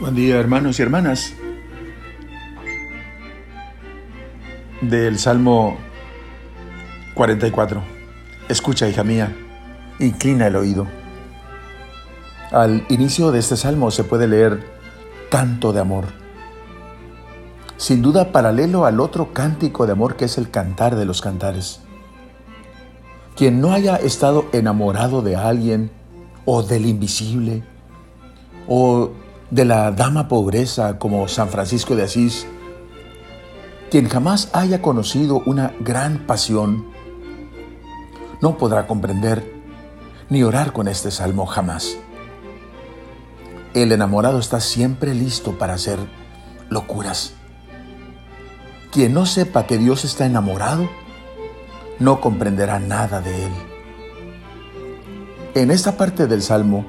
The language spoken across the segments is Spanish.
Buen día hermanos y hermanas. Del Salmo 44. Escucha, hija mía, inclina el oído. Al inicio de este salmo se puede leer canto de amor. Sin duda paralelo al otro cántico de amor que es el cantar de los cantares. Quien no haya estado enamorado de alguien o del invisible o de la dama pobreza como San Francisco de Asís, quien jamás haya conocido una gran pasión, no podrá comprender ni orar con este salmo jamás. El enamorado está siempre listo para hacer locuras. Quien no sepa que Dios está enamorado, no comprenderá nada de él. En esta parte del salmo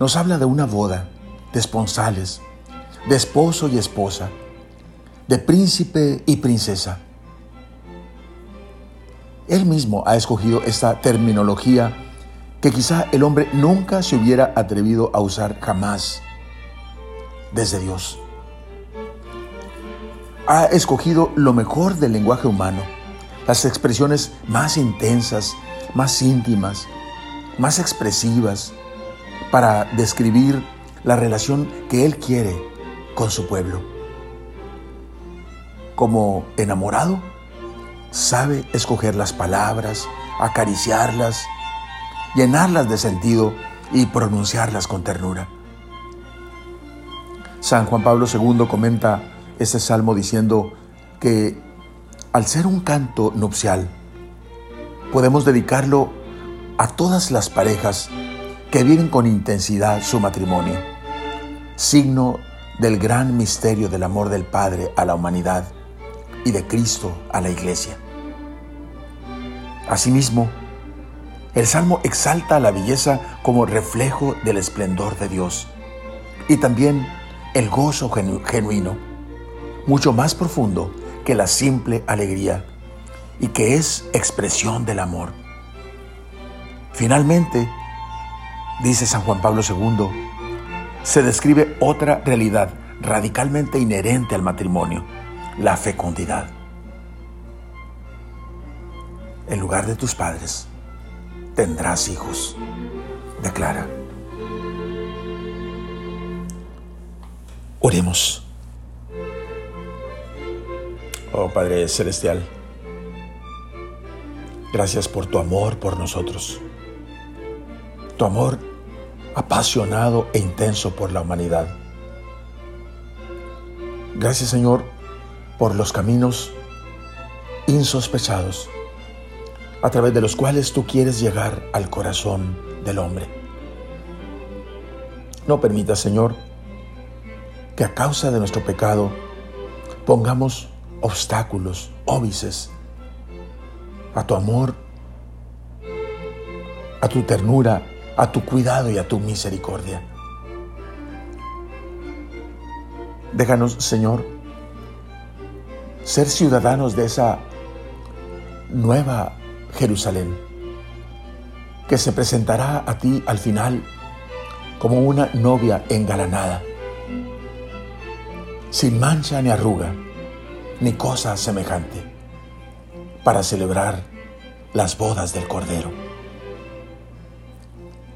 nos habla de una boda esponsales, de esposo y esposa, de príncipe y princesa. Él mismo ha escogido esta terminología que quizá el hombre nunca se hubiera atrevido a usar jamás desde Dios. Ha escogido lo mejor del lenguaje humano, las expresiones más intensas, más íntimas, más expresivas, para describir la relación que Él quiere con su pueblo. Como enamorado, sabe escoger las palabras, acariciarlas, llenarlas de sentido y pronunciarlas con ternura. San Juan Pablo II comenta este salmo diciendo que al ser un canto nupcial, podemos dedicarlo a todas las parejas que viven con intensidad su matrimonio signo del gran misterio del amor del Padre a la humanidad y de Cristo a la iglesia. Asimismo, el Salmo exalta la belleza como reflejo del esplendor de Dios y también el gozo genuino, mucho más profundo que la simple alegría y que es expresión del amor. Finalmente, dice San Juan Pablo II, se describe otra realidad radicalmente inherente al matrimonio, la fecundidad. En lugar de tus padres, tendrás hijos, declara. Oremos. Oh Padre Celestial, gracias por tu amor por nosotros. Tu amor apasionado e intenso por la humanidad. Gracias Señor por los caminos insospechados a través de los cuales tú quieres llegar al corazón del hombre. No permita, Señor, que a causa de nuestro pecado pongamos obstáculos, óbices a tu amor, a tu ternura, a tu cuidado y a tu misericordia. Déjanos, Señor, ser ciudadanos de esa nueva Jerusalén, que se presentará a ti al final como una novia engalanada, sin mancha ni arruga, ni cosa semejante, para celebrar las bodas del Cordero.